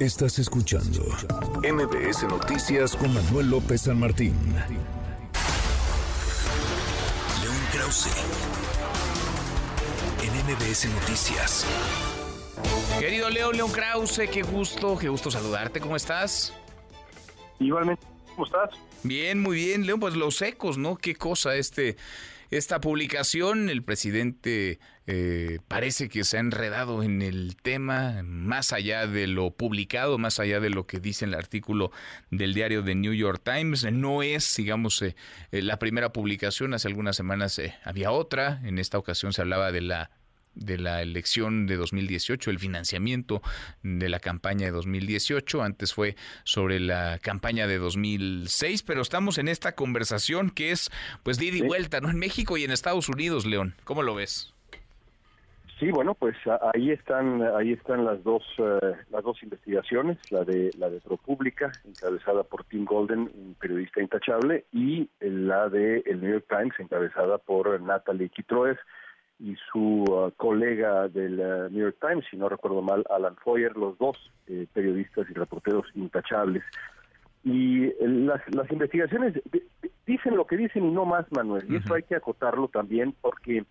Estás escuchando MBS Noticias con Manuel López San Martín. León Krause. En MBS Noticias. Querido León, León Krause, qué gusto, qué gusto saludarte. ¿Cómo estás? Igualmente, ¿cómo estás? Bien, muy bien, León. Pues los ecos, ¿no? Qué cosa este esta publicación. El presidente eh, parece que se ha enredado en el tema, más allá de lo publicado, más allá de lo que dice el artículo del diario The New York Times. No es, digamos, eh, eh, la primera publicación. Hace algunas semanas había otra. En esta ocasión se hablaba de la de la elección de 2018, el financiamiento de la campaña de 2018. Antes fue sobre la campaña de 2006, pero estamos en esta conversación que es, pues, de ida y vuelta, ¿no? En México y en Estados Unidos, León. ¿Cómo lo ves? Sí, bueno, pues ahí están, ahí están las dos, eh, las dos investigaciones, la de la de ProPublica, encabezada por Tim Golden, un periodista intachable, y la de el New York Times, encabezada por Natalie Kitroev y su uh, colega del uh, New York Times, si no recuerdo mal, Alan Foyer, los dos eh, periodistas y reporteros intachables. Y eh, las, las investigaciones dicen lo que dicen y no más, Manuel, y eso hay que acotarlo también porque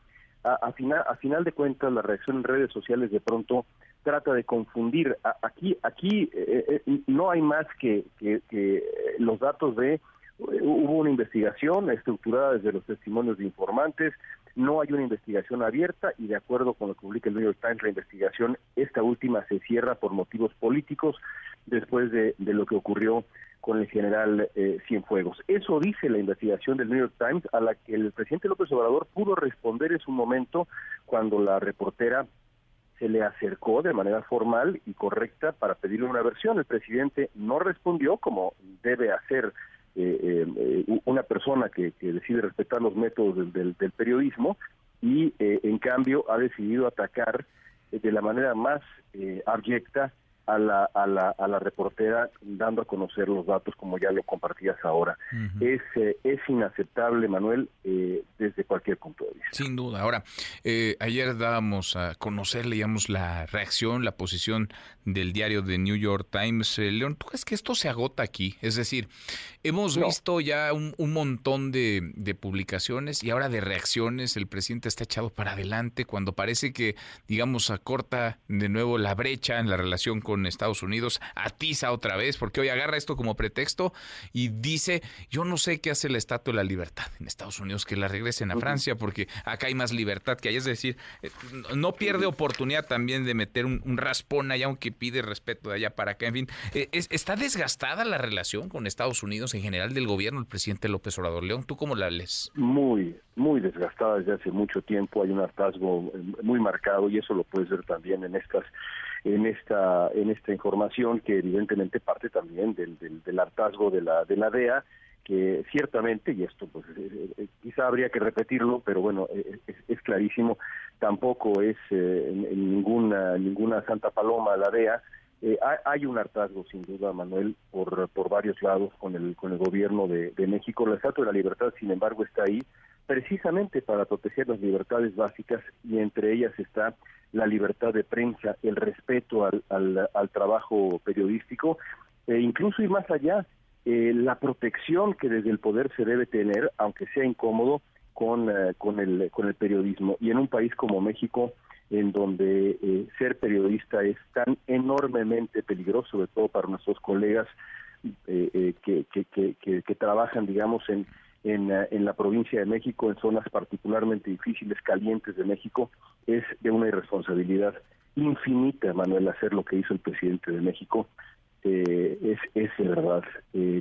a, final, a final de cuentas la reacción en redes sociales de pronto trata de confundir. aquí aquí eh, no hay más que, que, que los datos de hubo una investigación estructurada desde los testimonios de informantes, no hay una investigación abierta y de acuerdo con lo que publica el New York Times, la investigación, esta última se cierra por motivos políticos después de, lo que ocurrió con el general eh, Cienfuegos. Eso dice la investigación del New York Times a la que el presidente López Obrador pudo responder en su momento cuando la reportera se le acercó de manera formal y correcta para pedirle una versión. El presidente no respondió como debe hacer eh, eh, una persona que, decide respetar los métodos del, periodismo y eh, en cambio ha decidido atacar de la manera más abyecta a la, a la, a la reportera dando a conocer los datos como ya lo compartías ahora. es, eh, es inaceptable, Manuel, eh, desde cualquier punto. Sin duda. Ahora, eh, ayer dábamos a conocer, leíamos la reacción, la posición del diario de New York Times. León, ¿tú crees que esto se agota aquí? Es decir, hemos visto ya un, un montón de, de, publicaciones y ahora de reacciones. El presidente está echado para adelante cuando parece que, digamos, acorta de nuevo la brecha en la relación con Estados Unidos, atiza otra vez, porque hoy agarra esto como pretexto y dice, yo no sé qué hace la Estatua de la Libertad en Estados Unidos, que la regresen a Francia, porque acá hay más libertad que hay. Es decir, eh, no pierde oportunidad también de meter un, raspón allá, aunque pide respeto de allá para acá. En fin, eh, ¿está desgastada la relación con Estados Unidos en general del gobierno, el presidente López Obrador León? ¿Tú cómo la lees? Muy, muy desgastada desde hace mucho tiempo. Hay un hartazgo muy marcado y eso lo puedes ver también en estas en esta en esta información que evidentemente parte también del, del, hartazgo de la de la DEA que ciertamente y esto pues eh, eh, quizá habría que repetirlo pero bueno eh, es, clarísimo tampoco es ninguna ninguna santa paloma la DEA hay un hartazgo sin duda Manuel por por varios lados con el con el gobierno de, de México. La Estatua de la Libertad sin embargo está ahí precisamente para proteger las libertades básicas y entre ellas está la libertad de prensa, el respeto al, al, trabajo periodístico e incluso ir más allá, eh, la protección que desde el poder se debe tener, aunque sea incómodo, con, eh, con, el, con el periodismo. Y en un país como México, en donde eh, ser periodista es tan enormemente peligroso, sobre todo para nuestros colegas que, que, que, que trabajan, digamos, en, en, eh, en la provincia de México, en zonas particularmente difíciles, calientes de México, es de una irresponsabilidad infinita, Manuel, hacer lo que hizo el presidente de México. Eh, es, es de verdad eh,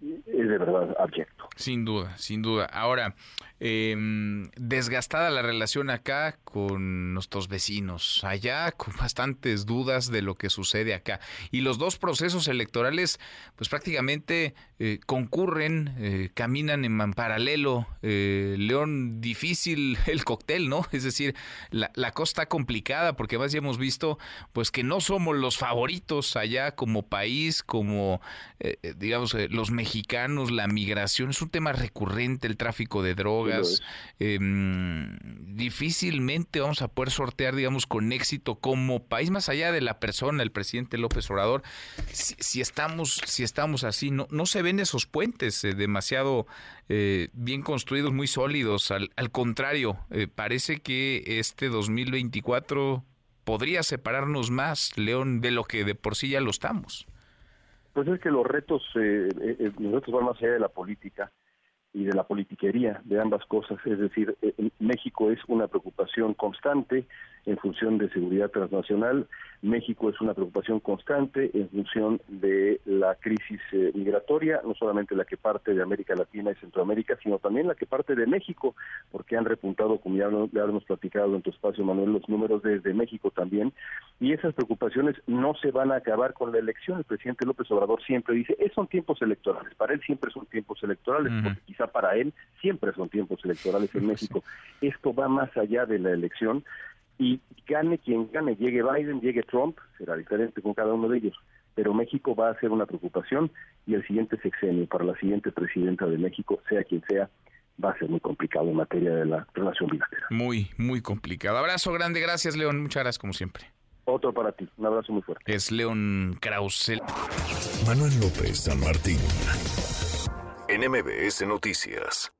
es de verdad abyecto. Sin duda, sin duda. Ahora, Em, desgastada la relación acá con nuestros vecinos, allá con bastantes dudas de lo que sucede acá. Y los dos procesos electorales, pues prácticamente eh, concurren, eh, caminan en paralelo. Eh, León, difícil el cóctel, ¿no? Es decir, la, la cosa está complicada porque más ya hemos visto, pues que no somos los favoritos allá como país, como, digamos, los mexicanos, la migración, es un tema recurrente, el tráfico de drogas Em, difícilmente vamos a poder sortear, digamos, con éxito como país, más allá de la persona, el presidente López Obrador, si, estamos, si estamos así, no, no se ven esos puentes eh, demasiado eh, bien construidos, muy sólidos. Al, al contrario, eh, parece que este 2024 podría separarnos más, León, de lo que de por sí ya lo estamos. Pues es que los retos, eh, los retos van más allá de la política y de la politiquería, de ambas cosas. Es decir, México es una preocupación constante en función de seguridad transnacional. México es una preocupación constante en función de la crisis eh, migratoria, no solamente la que parte de América Latina y Centroamérica, sino también la que parte de México, porque han repuntado, como ya, lo, hemos platicado en tu espacio, Manuel, los números desde México también. Y esas preocupaciones no se van a acabar con la elección. El presidente López Obrador siempre dice, son tiempos electorales. Para él siempre son tiempos electorales, porque quizá para él siempre son tiempos electorales en México. Esto va más allá de la elección y gane quien gane, llegue Biden, llegue Trump, será diferente con cada uno de ellos, pero México va a ser una preocupación y el siguiente sexenio para la siguiente presidenta de México, sea quien sea, va a ser muy complicado en materia de la relación bilateral. Muy, muy complicado. Abrazo grande, gracias León, muchas gracias como siempre. Otro para ti, un abrazo muy fuerte. Es León Krausel. Manuel López San Martín, NMBS Noticias.